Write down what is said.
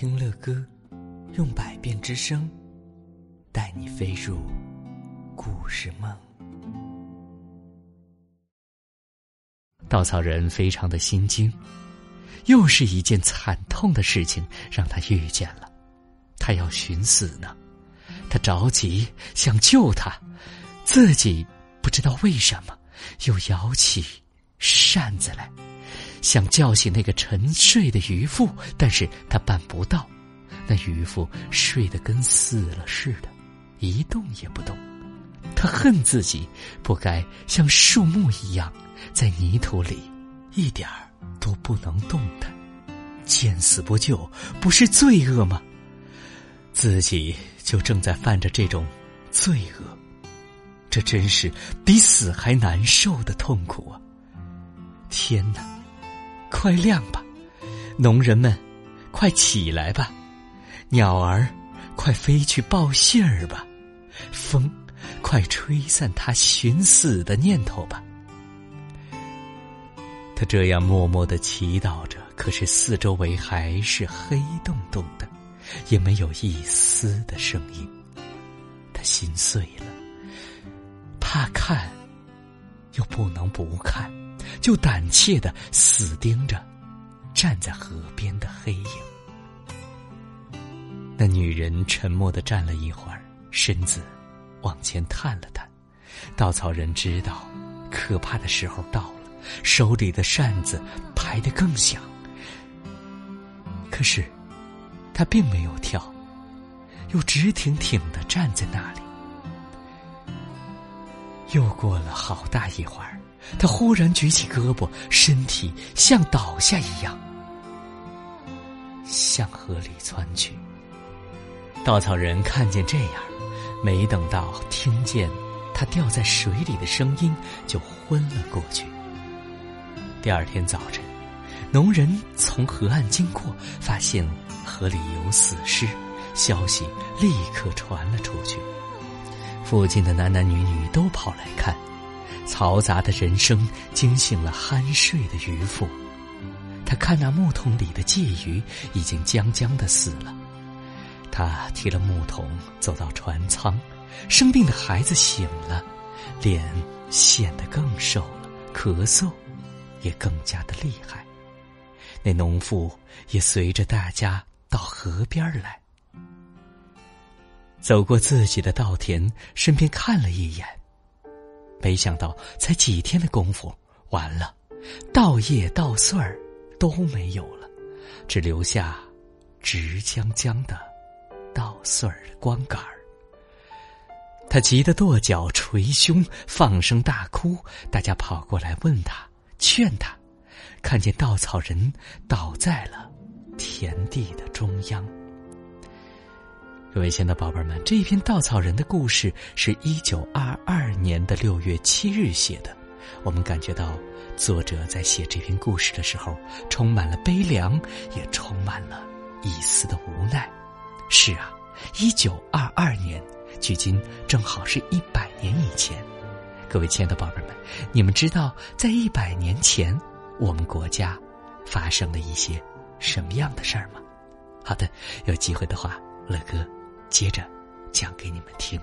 听乐歌，用百变之声，带你飞入故事梦。稻草人非常的心惊，又是一件惨痛的事情让他遇见了。他要寻死呢，他着急想救他，自己不知道为什么又摇起扇子来。想叫醒那个沉睡的渔夫，但是他办不到。那渔夫睡得跟死了似的，一动也不动。他恨自己不该像树木一样在泥土里一点儿都不能动弹。见死不救不是罪恶吗？自己就正在犯着这种罪恶，这真是比死还难受的痛苦啊！天哪！快亮吧，农人们，快起来吧，鸟儿，快飞去报信儿吧，风，快吹散他寻死的念头吧。他这样默默的祈祷着，可是四周围还是黑洞洞的，也没有一丝的声音。他心碎了，怕看，又不能不看。就胆怯的死盯着站在河边的黑影。那女人沉默的站了一会儿，身子往前探了探。稻草人知道，可怕的时候到了，手里的扇子拍得更响。可是，他并没有跳，又直挺挺的站在那里。又过了好大一会儿。他忽然举起胳膊，身体像倒下一样，向河里窜去。稻草人看见这样，没等到听见他掉在水里的声音，就昏了过去。第二天早晨，农人从河岸经过，发现河里有死尸，消息立刻传了出去。附近的男男女女都跑来看。嘈杂的人声惊醒了酣睡的渔夫，他看那木桶里的鲫鱼已经将将的死了。他提了木桶走到船舱，生病的孩子醒了，脸显得更瘦了，咳嗽也更加的厉害。那农妇也随着大家到河边来，走过自己的稻田，身边看了一眼。没想到，才几天的功夫，完了，稻叶稻穗儿都没有了，只留下直僵僵的稻穗儿光杆儿。他急得跺脚、捶胸、放声大哭。大家跑过来问他、劝他，看见稻草人倒在了田地的中央。各位亲爱的宝贝们，这一篇稻草人的故事是一九二二的六月七日写的。我们感觉到作者在写这篇故事的时候，充满了悲凉，也充满了一丝的无奈。是啊，一九二二年，距今正好是一百年以前。各位亲爱的宝贝们，你们知道在一百年前，我们国家发生了一些什么样的事儿吗？好的，有机会的话，乐哥。接着讲给你们听。